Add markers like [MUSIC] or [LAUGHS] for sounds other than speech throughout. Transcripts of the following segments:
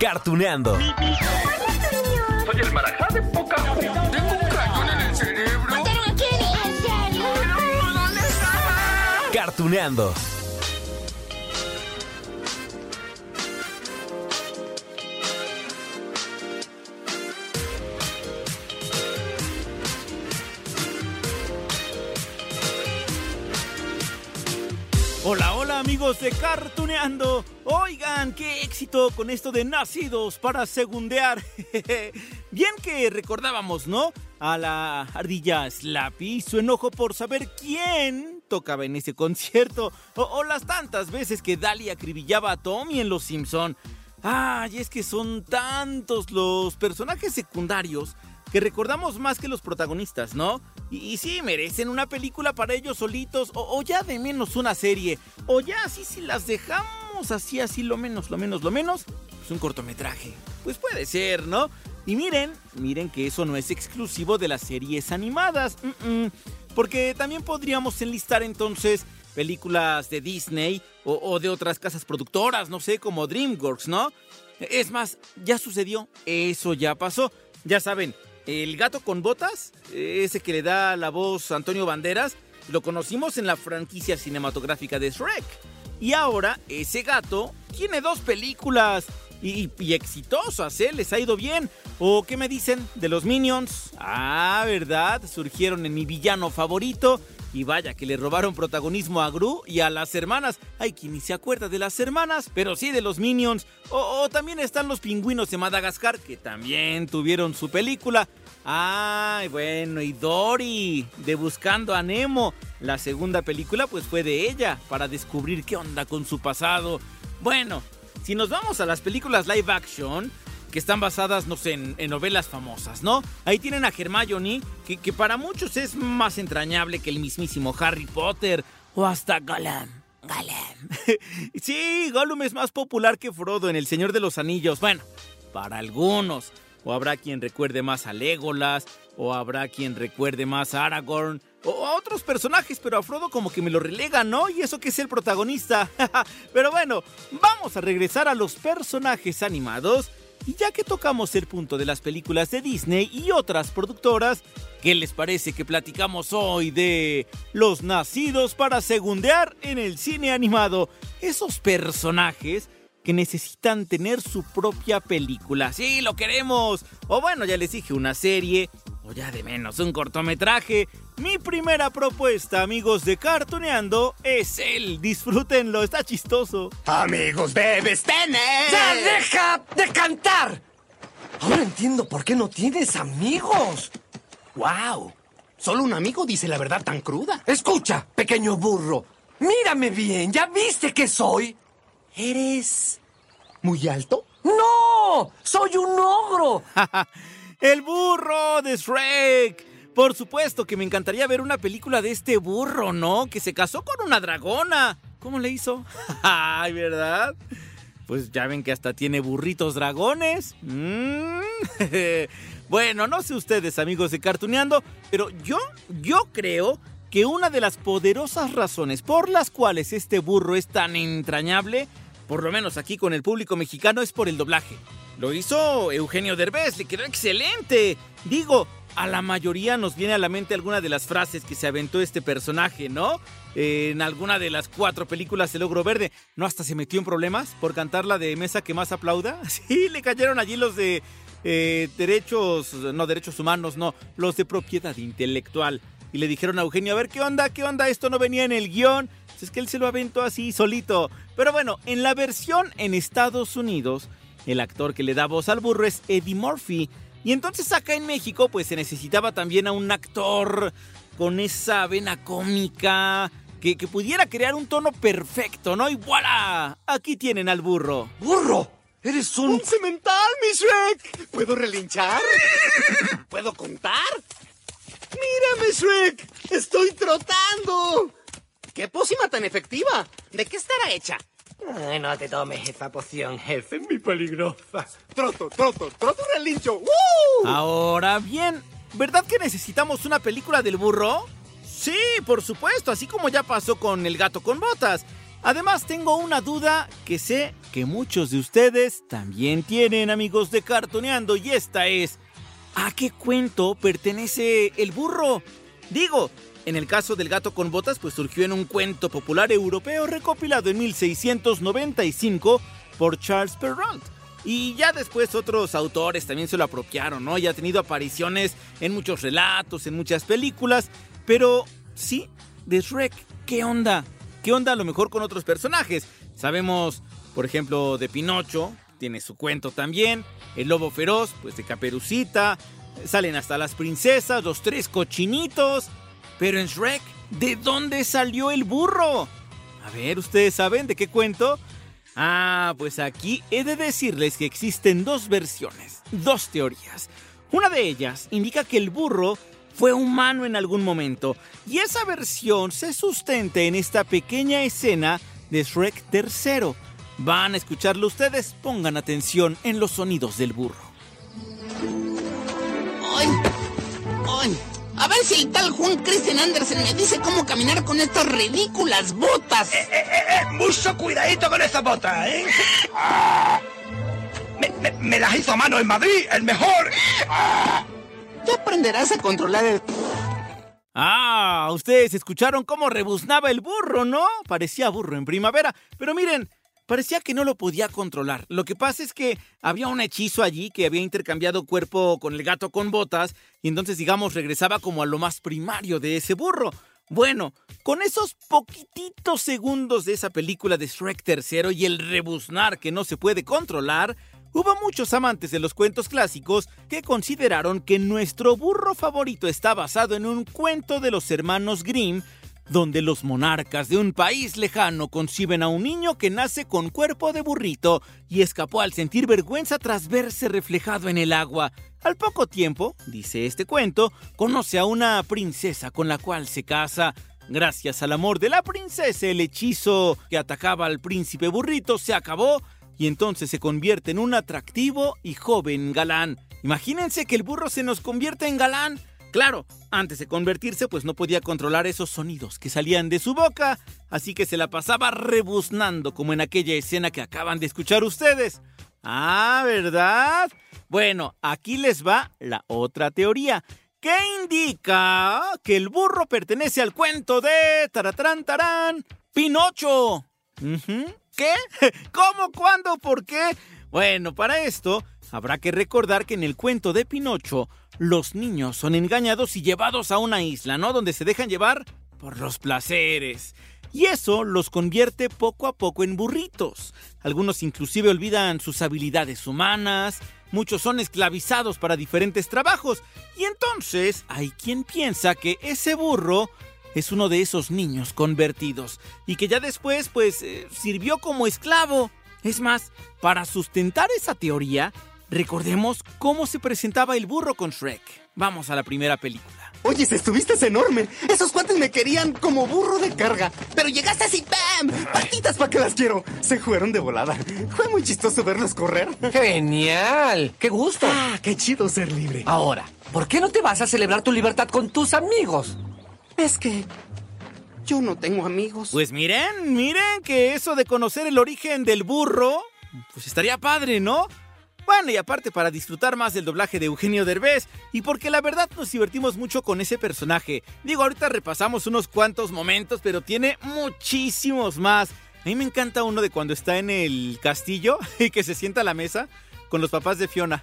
Cartuneando. Soy el marajá de poca Tengo un cañón en el cerebro. ¿Mataron a Kenny? ¿En serio? ¿Dónde estaba? Cartuneando. Amigos de Cartuneando. Oigan, qué éxito con esto de nacidos para segundear. [LAUGHS] Bien que recordábamos, ¿no? A la ardilla Slappy, su enojo por saber quién tocaba en ese concierto. O, las tantas veces que Dali acribillaba a Tommy en Los Simpson. Ay, es que son tantos los personajes secundarios que recordamos más que los protagonistas, ¿no? Y, y sí, merecen una película para ellos solitos, o, ya de menos una serie, o ya así si las dejamos así, así lo menos, lo menos, lo menos, pues un cortometraje. Pues puede ser, ¿no? Y miren, miren que eso no es exclusivo de las series animadas, porque también podríamos enlistar entonces películas de Disney o de otras casas productoras, no sé, como DreamWorks, ¿no? Es más, ya sucedió, eso ya pasó. Ya saben, el gato con botas, ese que le da la voz a Antonio Banderas, lo conocimos en la franquicia cinematográfica de Shrek. Y ahora ese gato tiene dos películas y, y exitosas, ¿eh? Les ha ido bien. ¿O qué me dicen de los Minions? Ah, ¿verdad? Surgieron en mi villano favorito. Y vaya que le robaron protagonismo a Gru y a las hermanas. Hay quien ni se acuerda de las hermanas, pero sí de los Minions. O, también están los pingüinos de Madagascar, que también tuvieron su película. Ay, bueno, y Dory, de Buscando a Nemo. La segunda película pues fue de ella, para descubrir qué onda con su pasado. Bueno, si nos vamos a las películas live action, que están basadas, no sé, en, novelas famosas, ¿no? Ahí tienen a Hermione, que, que para muchos es más entrañable que el mismísimo Harry Potter, o hasta Gollum. Gollum. [LAUGHS] sí, Gollum es más popular que Frodo en El Señor de los Anillos. Bueno, para algunos. O habrá quien recuerde más a Legolas, o habrá quien recuerde más a Aragorn, o a otros personajes, pero a Frodo como que me lo relega, ¿no? Y eso que es el protagonista. [LAUGHS] pero bueno, vamos a regresar a los personajes animados. Y ya que tocamos el punto de las películas de Disney y otras productoras, ¿qué les parece que platicamos hoy de los nacidos para segundear en el cine animado? Esos personajes que necesitan tener su propia película. Sí, lo queremos. O bueno, ya les dije, una serie. O ya de menos, un cortometraje. Mi primera propuesta, amigos de Cartoneando, es él. Disfrútenlo, está chistoso. Amigos, bebes, tener. ¡Ya deja de cantar! Ahora entiendo por qué no tienes amigos. ¡Wow! Solo un amigo dice la verdad tan cruda. Escucha, pequeño burro. Mírame bien, ¿ya viste que soy? ¿Eres muy alto? ¡No! ¡Soy un ogro! [LAUGHS] ¡El burro de Shrek! Por supuesto que me encantaría ver una película de este burro, ¿no? Que se casó con una dragona. ¿Cómo le hizo? [LAUGHS] ¡Ay, verdad! Pues ya ven que hasta tiene burritos dragones. Mm. [LAUGHS] bueno, no sé ustedes, amigos de Cartuneando, pero yo, yo creo que una de las poderosas razones por las cuales este burro es tan entrañable, por lo menos aquí con el público mexicano, es por el doblaje. Lo hizo Eugenio Derbez, le quedó excelente. Digo, a la mayoría nos viene a la mente alguna de las frases que se aventó este personaje, ¿no? En alguna de las cuatro películas El Ogro Verde. ¿No hasta se metió en problemas por cantar la de Mesa que más aplauda? [LAUGHS] Sí, le cayeron allí los de eh, derechos, no, derechos humanos, no, los de propiedad intelectual. Y le dijeron a Eugenio, a ver, ¿qué onda? ¿Qué onda? Esto no venía en el guion. Es que él se lo aventó así, solito. Pero bueno, en la versión en Estados Unidos, el actor que le da voz al burro es Eddie Murphy. Y entonces acá en México pues se necesitaba también a un actor con esa vena cómica que, que pudiera crear un tono perfecto, ¿no? Y voilà, aquí tienen al burro. ¡Burro! ¡Eres un... ¡Un cemental, mi Shrek! ¿Puedo relinchar? [LAUGHS] ¿Puedo contar? ¡Mírame, Shrek! ¡Estoy trotando! ¡Qué pócima tan efectiva! ¿De qué estará hecha? Ay, no te tomes esa poción, jefe, es muy peligrosa. Troto, troto, troto relincho. ¡Woo! Ahora bien, ¿verdad que necesitamos una película del burro? Sí, por supuesto, así como ya pasó con El gato con botas. Además, tengo una duda que sé que muchos de ustedes también tienen, amigos de Cartoneando, y esta es, ¿a qué cuento pertenece el burro? Digo, en el caso del gato con botas, pues surgió en un cuento popular europeo recopilado en 1695 por Charles Perrault. Y ya después otros autores también se lo apropiaron, ¿no? Y ha tenido apariciones en muchos relatos, en muchas películas. Pero sí, de Shrek, ¿qué onda? ¿Qué onda a lo mejor con otros personajes? Sabemos, por ejemplo, de Pinocho, tiene su cuento también. El lobo feroz, pues de Caperucita. Salen hasta las princesas, los tres cochinitos. Pero en Shrek, ¿de dónde salió el burro? A ver, ¿ustedes saben de qué cuento? Ah, pues aquí he de decirles que existen dos versiones, dos teorías. Una de ellas indica que el burro fue humano en algún momento, y esa versión se sustenta en esta pequeña escena de Shrek III. Van a escucharlo ustedes, pongan atención en los sonidos del burro. A ver si el tal Juan Christian Andersen me dice cómo caminar con estas ridículas botas. Mucho cuidadito con esa bota, ¿eh? Ah. Me, me- me las hizo a mano en Madrid, el mejor. Ah. Ya aprenderás a controlar el... Ah, ustedes escucharon cómo rebuznaba el burro, ¿no? Parecía burro en primavera, pero miren, parecía que no lo podía controlar. Lo que pasa es que había un hechizo allí que había intercambiado cuerpo con el gato con botas y entonces, digamos, regresaba como a lo más primario de ese burro. Bueno, con esos poquititos segundos de esa película de Shrek III y el rebuznar que no se puede controlar, Hubo muchos amantes de los cuentos clásicos que consideraron que nuestro burro favorito está basado en un cuento de los hermanos Grimm, donde los monarcas de un país lejano conciben a un niño que nace con cuerpo de burrito y escapó al sentir vergüenza tras verse reflejado en el agua. Al poco tiempo, dice este cuento, conoce a una princesa con la cual se casa. Gracias al amor de la princesa, el hechizo que atacaba al príncipe burrito se acabó y entonces se convierte en un atractivo y joven galán. Imagínense que el burro se nos convierte en galán. Claro, antes de convertirse pues no podía controlar esos sonidos que salían de su boca, así que se la pasaba rebuznando como en aquella escena que acaban de escuchar ustedes. Ah, ¿verdad? Bueno, aquí les va la otra teoría, que indica que el burro pertenece al cuento de Taratrán Tarán, Pinocho. ¿Qué? [LAUGHS] ¿Cómo? ¿Cuándo? ¿Por qué? Bueno, para esto habrá que recordar que en el cuento de Pinocho los niños son engañados y llevados a una isla, ¿no? Donde se dejan llevar por los placeres. Y eso los convierte poco a poco en burritos. Algunos inclusive olvidan sus habilidades humanas, muchos son esclavizados para diferentes trabajos. Y entonces hay quien piensa que ese burro es uno de esos niños convertidos y que ya después pues eh, sirvió como esclavo. Es más, para sustentar esa teoría, recordemos cómo se presentaba el burro con Shrek. Vamos a la primera película. Oye, estuviste enorme. Esos cuates me querían como burro de carga. Pero llegaste así, ¡bam! Patitas para que las quiero. Se fueron de volada. Fue muy chistoso verlos correr. ¡Genial! ¡Qué gusto! Ah, qué chido ser libre. Ahora, ¿por qué no te vas a celebrar tu libertad con tus amigos? Es que yo no tengo amigos. Pues miren, miren que eso de conocer el origen del burro, pues estaría padre, ¿no? Bueno, y aparte para disfrutar más del doblaje de Eugenio Derbez y porque la verdad nos divertimos mucho con ese personaje. Digo, ahorita repasamos unos cuantos momentos, pero tiene muchísimos más. A mí me encanta uno de cuando está en el castillo [LAUGHS] y que se sienta a la mesa con los papás de Fiona.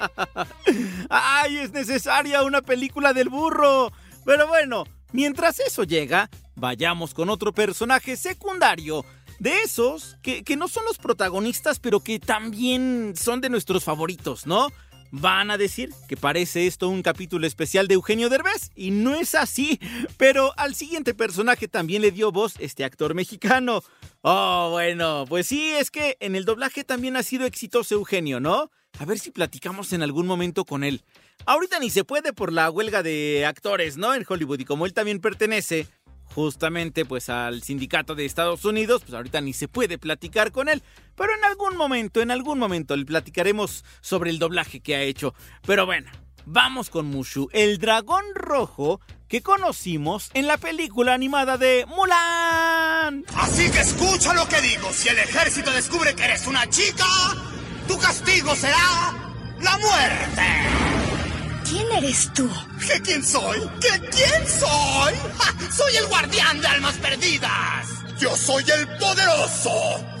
[LAUGHS] ¡Ay, es necesaria una película del burro! Pero bueno, mientras eso llega, vayamos con otro personaje secundario. De esos que, no son los protagonistas, pero que también son de nuestros favoritos, ¿no? Van a decir que parece esto un capítulo especial de Eugenio Derbez y no es así, pero al siguiente personaje también le dio voz este actor mexicano. Oh, bueno, pues sí, es que en el doblaje también ha sido exitoso Eugenio, ¿no? A ver si platicamos en algún momento con él. Ahorita ni se puede por la huelga de actores, ¿no? En Hollywood y como él también pertenece justamente pues al sindicato de Estados Unidos, pues ahorita ni se puede platicar con él, pero en algún momento, en algún momento le platicaremos sobre el doblaje que ha hecho. Pero bueno, vamos con Mushu, el dragón rojo que conocimos en la película animada de Mulan. Así que escucha lo que digo. Si el ejército descubre que eres una chica, tu castigo será la muerte. ¿Quién eres tú? ¿Qué quién soy? ¿Qué quién soy? ¡Ja! Soy el guardián de almas perdidas. Yo soy el poderoso,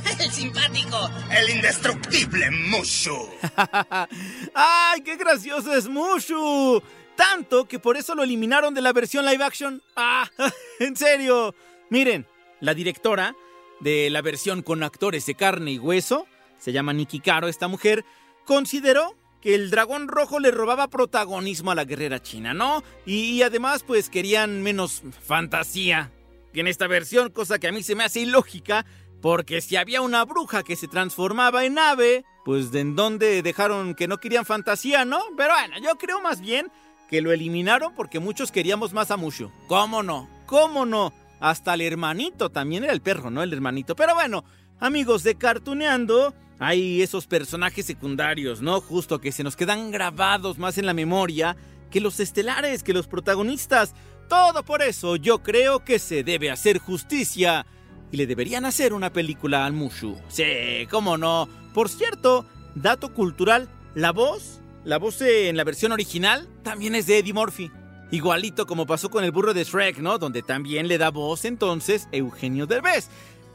[LAUGHS] El simpático. el indestructible Mushu. [LAUGHS] ¡Ay, qué gracioso es Mushu! Tanto que por eso lo eliminaron de la versión live action. ¡Ah! [LAUGHS] ¿En serio? Miren, la directora de la versión con actores de carne y hueso, se llama Nikki Caro, esta mujer, consideró que el dragón rojo le robaba protagonismo a la guerrera china, ¿no? Y, además, pues querían menos fantasía en esta versión, cosa que a mí se me hace ilógica, porque si había una bruja que se transformaba en ave, pues de en dónde dejaron que no querían fantasía, ¿no? Pero bueno, yo creo más bien que lo eliminaron porque muchos queríamos más a Mushu. ¿Cómo no? ¿Cómo no? Hasta el hermanito también era el perro, ¿no? El hermanito. Pero bueno, amigos de Cartuneando, hay esos personajes secundarios, ¿no? Justo que se nos quedan grabados más en la memoria que los estelares, que los protagonistas. Todo por eso yo creo que se debe hacer justicia y le deberían hacer una película al Mushu. Sí, cómo no. Por cierto, dato cultural, la voz, la voz en la versión original también es de Eddie Murphy. Igualito como pasó con el burro de Shrek, ¿no? Donde también le da voz entonces Eugenio Derbez.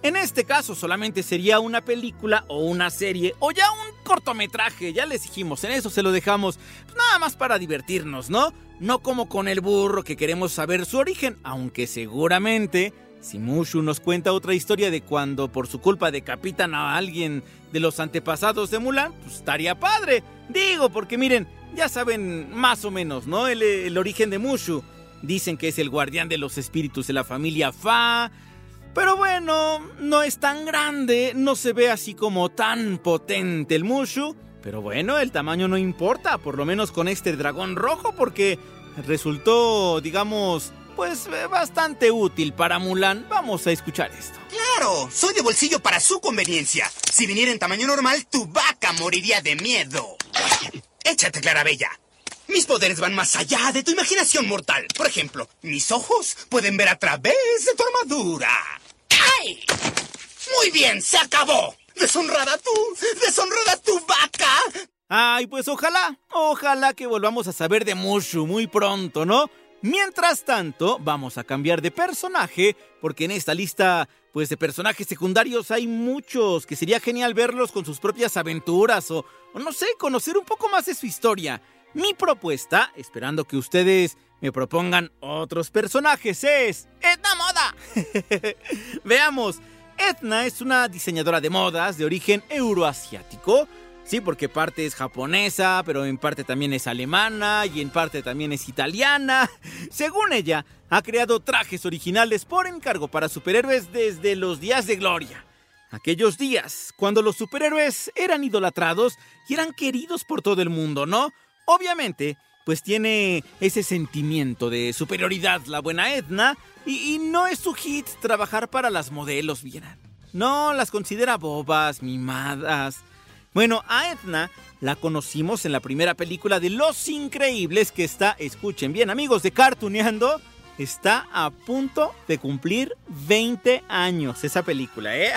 En este caso solamente sería una película o una serie o ya un cortometraje, ya les dijimos, en eso se lo dejamos pues, nada más para divertirnos, ¿no? No como con el burro que queremos saber su origen, aunque seguramente si Mushu nos cuenta otra historia de cuando por su culpa decapitan a alguien de los antepasados de Mulan, pues estaría padre. Digo, porque miren, ya saben más o menos, ¿no? El, el origen de Mushu. Dicen que es el guardián de los espíritus de la familia Fa. Pero bueno, no es tan grande, no se ve así como tan potente el Mushu. Pero bueno, el tamaño no importa, por lo menos con este dragón rojo, porque resultó, digamos, pues eh, bastante útil para Mulan. Vamos a escuchar esto. Claro, soy de bolsillo para su conveniencia. Si viniera en tamaño normal, tu vaca moriría de miedo. Échate, Clarabella. Mis poderes van más allá de tu imaginación mortal. Por ejemplo, mis ojos pueden ver a través de tu armadura. Muy bien, se acabó. Deshonrada tú, deshonrada tu vaca. Ay, pues ojalá, ojalá que volvamos a saber de Mushu muy pronto, ¿no? Mientras tanto, vamos a cambiar de personaje, porque en esta lista, pues de personajes secundarios hay muchos, que sería genial verlos con sus propias aventuras o, o no sé, conocer un poco más de su historia. Mi propuesta, esperando que ustedes me propongan otros personajes, es Moda. [LAUGHS] Veamos, Edna es una diseñadora de modas de origen euroasiático. Sí, porque parte es japonesa, pero en parte también es alemana y en parte también es italiana. [LAUGHS] Según ella, ha creado trajes originales por encargo para superhéroes desde los días de gloria. Aquellos días, cuando los superhéroes eran idolatrados y eran queridos por todo el mundo, ¿no? Obviamente, pues tiene ese sentimiento de superioridad la buena Edna y, no es su hit trabajar para las modelos, vieran. No, las considera bobas, mimadas. Bueno, a Edna la conocimos en la primera película de Los Increíbles que está, escuchen bien amigos de Cartuneando, está a punto de cumplir 20 años esa película, ¿eh?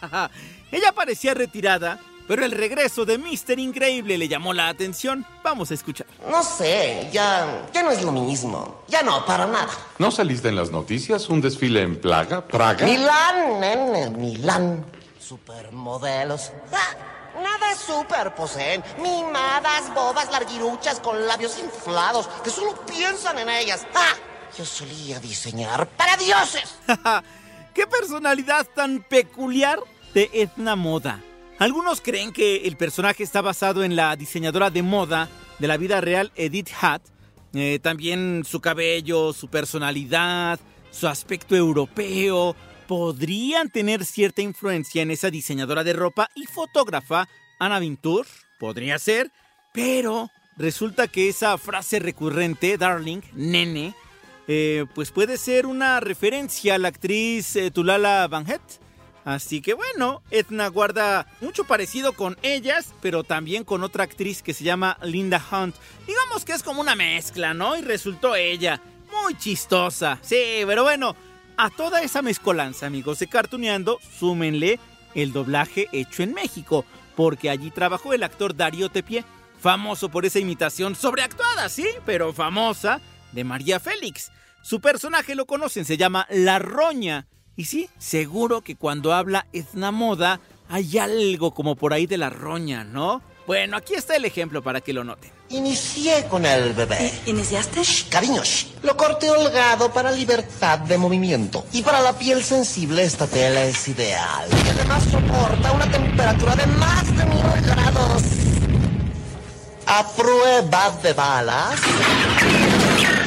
[LAUGHS] Ella parecía retirada, pero el regreso de Mr. Increíble le llamó la atención. Vamos a escuchar. No sé, ya, ya no es lo mismo. Ya no, para nada. ¿No saliste en las noticias? ¿Un desfile en Plaga? ¿Praga? Milán, nene, Milán. Supermodelos. Ah, Nada es super, poseen. Mimadas, bobas, larguiruchas con labios inflados que solo piensan en ellas. ¡Ah! Yo solía diseñar para dioses. [LAUGHS] ¡Qué personalidad tan peculiar de Edna Moda! Algunos creen que el personaje está basado en la diseñadora de moda de la vida real Edith Hatt. Eh, también su cabello, su personalidad, su aspecto europeo podrían tener cierta influencia en esa diseñadora de ropa y fotógrafa Anna Vintour. Podría ser, pero resulta que esa frase recurrente, darling, nene, eh, pues puede ser una referencia a la actriz eh, Tulala Van Het Así que bueno, Edna guarda mucho parecido con ellas, pero también con otra actriz que se llama Linda Hunt. Digamos que es como una mezcla, ¿no? Y resultó ella. Muy chistosa. Sí, pero bueno, a toda esa mezcolanza, amigos de Cartuneando, súmenle el doblaje hecho en México, porque allí trabajó el actor Darío Tepié, famoso por esa imitación sobreactuada, sí, pero famosa, de María Félix. Su personaje lo conocen, se llama La Roña y sí, seguro que cuando habla Edna Moda hay algo como por ahí de la roña, ¿no? Bueno, aquí está el ejemplo para que lo noten. Inicié con el bebé. ¿Iniciaste? Shh, cariños. Lo corté holgado para libertad de movimiento. Y para la piel sensible esta tela es ideal. Y además soporta una temperatura de más de mil grados. A prueba de balas.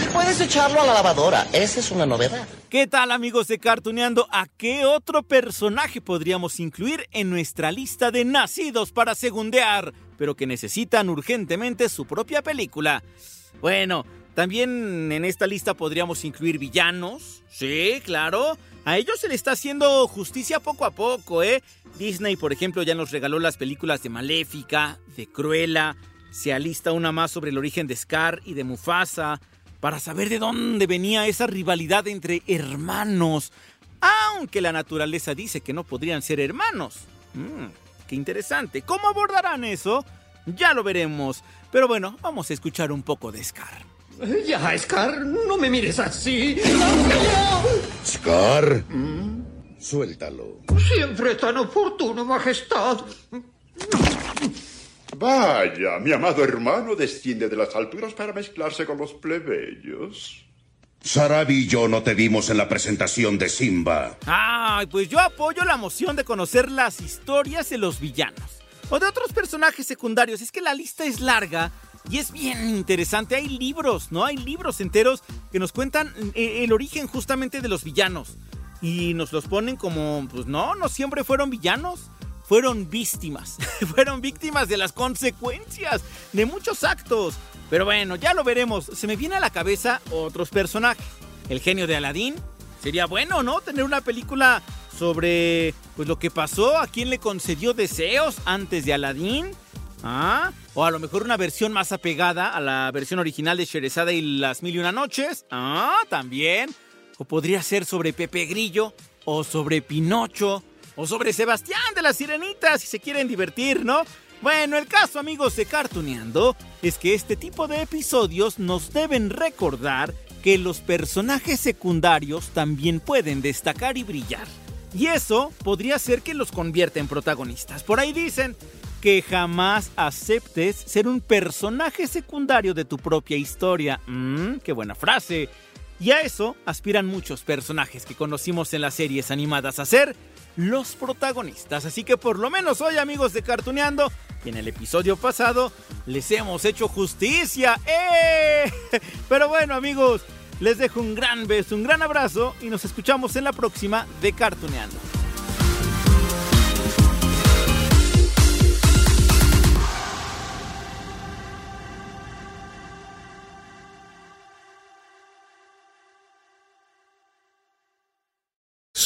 Y puedes echarlo a la lavadora. Esa es una novedad. ¿Qué tal amigos de Cartuneando? ¿A qué otro personaje podríamos incluir en nuestra lista de nacidos para segundear, pero que necesitan urgentemente su propia película? Bueno, también en esta lista podríamos incluir villanos. Sí, claro. A ellos se le está haciendo justicia poco a poco, ¿eh? Disney, por ejemplo, ya nos regaló las películas de Maléfica, de Cruella. Se alista una más sobre el origen de Scar y de Mufasa para saber de dónde venía esa rivalidad entre hermanos, aunque la naturaleza dice que no podrían ser hermanos. Mm, qué interesante. ¿Cómo abordarán eso? Ya lo veremos. Pero bueno, vamos a escuchar un poco de Scar. Ya, Scar, no me mires así. Scar, suéltalo. Siempre tan oportuno, Majestad. Vaya, mi amado hermano desciende de las alturas para mezclarse con los plebeyos. Sarabi y yo no te vimos en la presentación de Simba. Ay, pues yo apoyo la moción de conocer las historias de los villanos. O de otros personajes secundarios. Es que la lista es larga y es bien interesante. Hay libros, ¿no? Hay libros enteros que nos cuentan eh, el origen justamente de los villanos. Y nos los ponen como, pues no, no siempre fueron villanos fueron víctimas. [LAUGHS] fueron víctimas de las consecuencias de muchos actos. Pero bueno, ya lo veremos. Se me viene a la cabeza otros personajes. El genio de Aladdin. Sería bueno, ¿no? Tener una película sobre pues lo que pasó, a quién le concedió deseos antes de Aladdin. ¿Ah? O a lo mejor una versión más apegada a la versión original de Sherezada y las Mil y Una Noches. Ah, también. O podría ser sobre Pepe Grillo. O sobre Pinocho o sobre Sebastián de la Sirenita si se quieren divertir, ¿no? Bueno, el caso, amigos de Cartuneando, es que este tipo de episodios nos deben recordar que los personajes secundarios también pueden destacar y brillar. Y eso podría ser que los convierta en protagonistas. Por ahí dicen que jamás aceptes ser un personaje secundario de tu propia historia. Mmm, qué buena frase. Y a eso aspiran muchos personajes que conocimos en las series animadas a ser los protagonistas. Así que por lo menos hoy, amigos de Cartuneando, y en el episodio pasado les hemos hecho justicia. ¡Eh! Pero bueno, amigos, les dejo un gran beso, un gran abrazo y nos escuchamos en la próxima de Cartuneando.